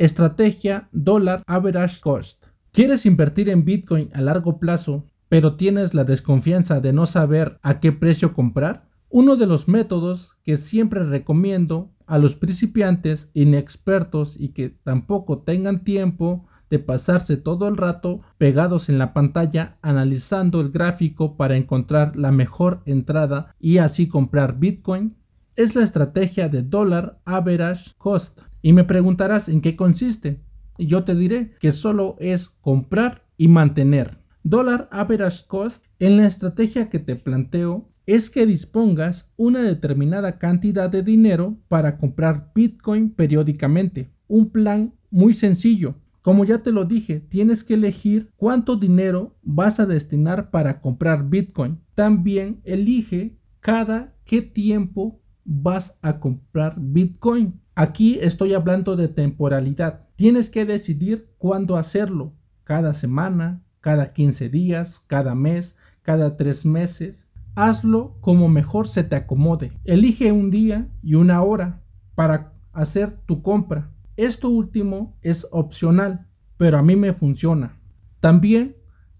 Estrategia Dollar Average Cost. ¿Quieres invertir en Bitcoin a largo plazo, pero tienes la desconfianza de no saber a qué precio comprar? Uno de los métodos que siempre recomiendo a los principiantes inexpertos y que tampoco tengan tiempo de pasarse todo el rato pegados en la pantalla analizando el gráfico para encontrar la mejor entrada y así comprar Bitcoin es la estrategia de dólar average cost. Y me preguntarás en qué consiste. Y yo te diré que solo es comprar y mantener. Dólar average cost en la estrategia que te planteo es que dispongas una determinada cantidad de dinero para comprar Bitcoin periódicamente. Un plan muy sencillo. Como ya te lo dije, tienes que elegir cuánto dinero vas a destinar para comprar Bitcoin. También elige cada qué tiempo vas a comprar Bitcoin. Aquí estoy hablando de temporalidad. Tienes que decidir cuándo hacerlo. Cada semana, cada 15 días, cada mes, cada tres meses. Hazlo como mejor se te acomode. Elige un día y una hora para hacer tu compra. Esto último es opcional, pero a mí me funciona. También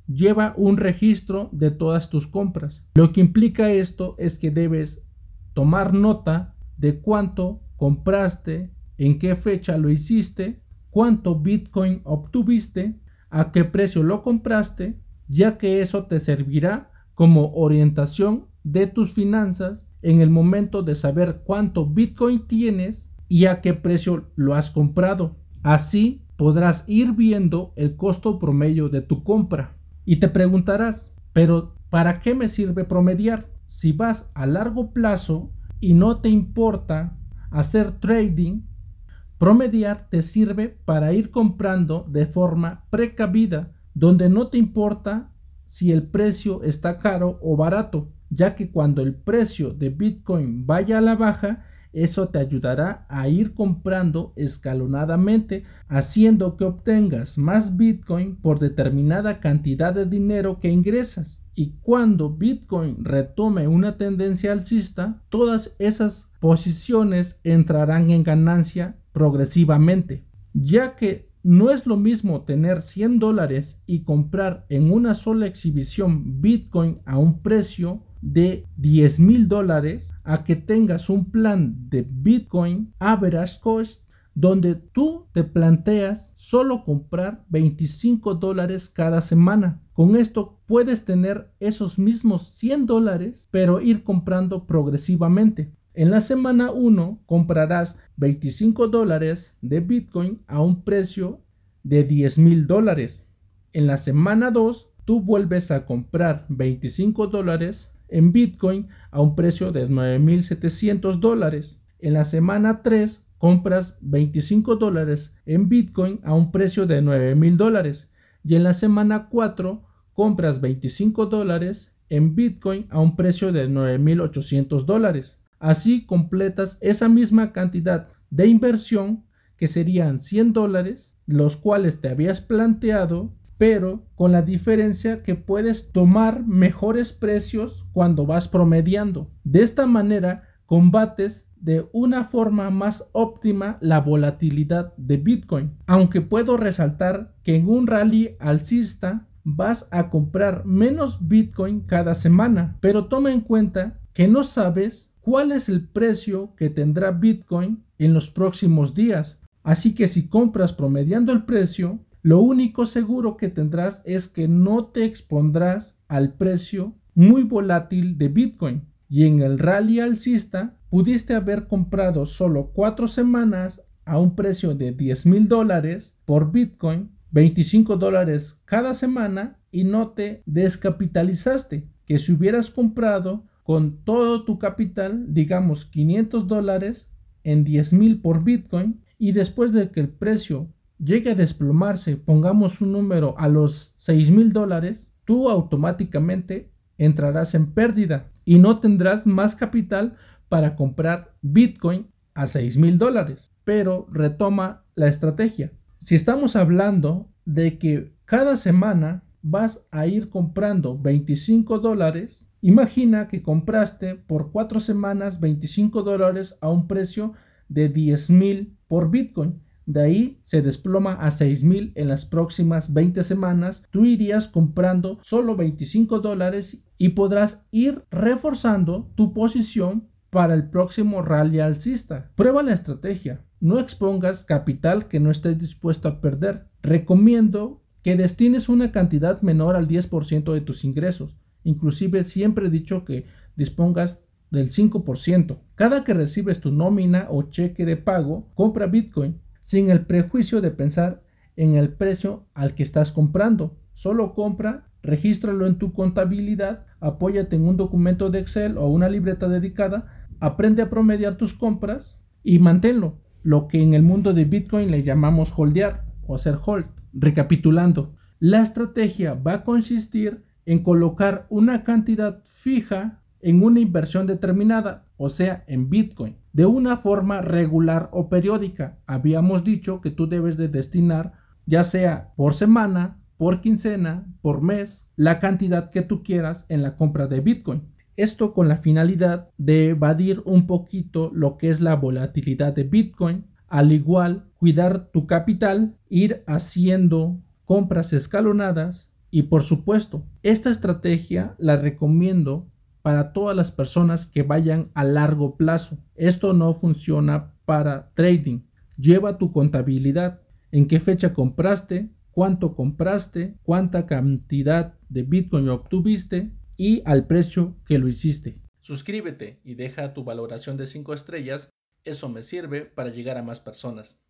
lleva un registro de todas tus compras. Lo que implica esto es que debes tomar nota de cuánto compraste, en qué fecha lo hiciste, cuánto Bitcoin obtuviste, a qué precio lo compraste, ya que eso te servirá como orientación de tus finanzas en el momento de saber cuánto Bitcoin tienes y a qué precio lo has comprado. Así podrás ir viendo el costo promedio de tu compra. Y te preguntarás, pero ¿para qué me sirve promediar? Si vas a largo plazo y no te importa hacer trading, promediar te sirve para ir comprando de forma precavida, donde no te importa si el precio está caro o barato, ya que cuando el precio de Bitcoin vaya a la baja, eso te ayudará a ir comprando escalonadamente, haciendo que obtengas más Bitcoin por determinada cantidad de dinero que ingresas. Y cuando Bitcoin retome una tendencia alcista, todas esas posiciones entrarán en ganancia progresivamente, ya que no es lo mismo tener 100 dólares y comprar en una sola exhibición Bitcoin a un precio de 10 mil dólares a que tengas un plan de Bitcoin average cost donde tú te planteas solo comprar 25 dólares cada semana. Con esto puedes tener esos mismos 100 dólares, pero ir comprando progresivamente. En la semana 1 comprarás 25 dólares de Bitcoin a un precio de 10 mil dólares. En la semana 2 tú vuelves a comprar 25 dólares en Bitcoin a un precio de 9.700 dólares. En la semana 3 compras 25 dólares en Bitcoin a un precio de 9.000 dólares. Y en la semana 4 compras 25 dólares en Bitcoin a un precio de 9.800 dólares. Así completas esa misma cantidad de inversión que serían 100 dólares, los cuales te habías planteado pero con la diferencia que puedes tomar mejores precios cuando vas promediando. De esta manera combates de una forma más óptima la volatilidad de Bitcoin. Aunque puedo resaltar que en un rally alcista vas a comprar menos Bitcoin cada semana, pero toma en cuenta que no sabes cuál es el precio que tendrá Bitcoin en los próximos días. Así que si compras promediando el precio, lo único seguro que tendrás es que no te expondrás al precio muy volátil de Bitcoin. Y en el rally alcista pudiste haber comprado solo cuatro semanas a un precio de 10 mil dólares por Bitcoin, 25 dólares cada semana y no te descapitalizaste. Que si hubieras comprado con todo tu capital, digamos 500 dólares en 10 mil por Bitcoin y después de que el precio llegue a desplomarse, pongamos un número a los 6 mil dólares, tú automáticamente entrarás en pérdida y no tendrás más capital para comprar Bitcoin a 6 mil dólares. Pero retoma la estrategia. Si estamos hablando de que cada semana vas a ir comprando 25 dólares, imagina que compraste por 4 semanas 25 dólares a un precio de 10 mil por Bitcoin de ahí se desploma a 6000 en las próximas 20 semanas, tú irías comprando solo 25 dólares y podrás ir reforzando tu posición para el próximo rally alcista. Prueba la estrategia. No expongas capital que no estés dispuesto a perder. Recomiendo que destines una cantidad menor al 10% de tus ingresos. Inclusive siempre he dicho que dispongas del 5%. Cada que recibes tu nómina o cheque de pago, compra Bitcoin sin el prejuicio de pensar en el precio al que estás comprando. Solo compra, regístralo en tu contabilidad, apóyate en un documento de Excel o una libreta dedicada aprende a promediar tus compras y manténlo, lo que en el mundo de Bitcoin le llamamos holdear o hacer hold. Recapitulando, la estrategia va a consistir en colocar una cantidad fija en una inversión determinada, o sea, en Bitcoin, de una forma regular o periódica. Habíamos dicho que tú debes de destinar, ya sea por semana, por quincena, por mes, la cantidad que tú quieras en la compra de Bitcoin. Esto con la finalidad de evadir un poquito lo que es la volatilidad de Bitcoin, al igual cuidar tu capital, ir haciendo compras escalonadas y por supuesto, esta estrategia la recomiendo para todas las personas que vayan a largo plazo. Esto no funciona para trading. Lleva tu contabilidad, en qué fecha compraste, cuánto compraste, cuánta cantidad de Bitcoin obtuviste y al precio que lo hiciste. Suscríbete y deja tu valoración de 5 estrellas, eso me sirve para llegar a más personas.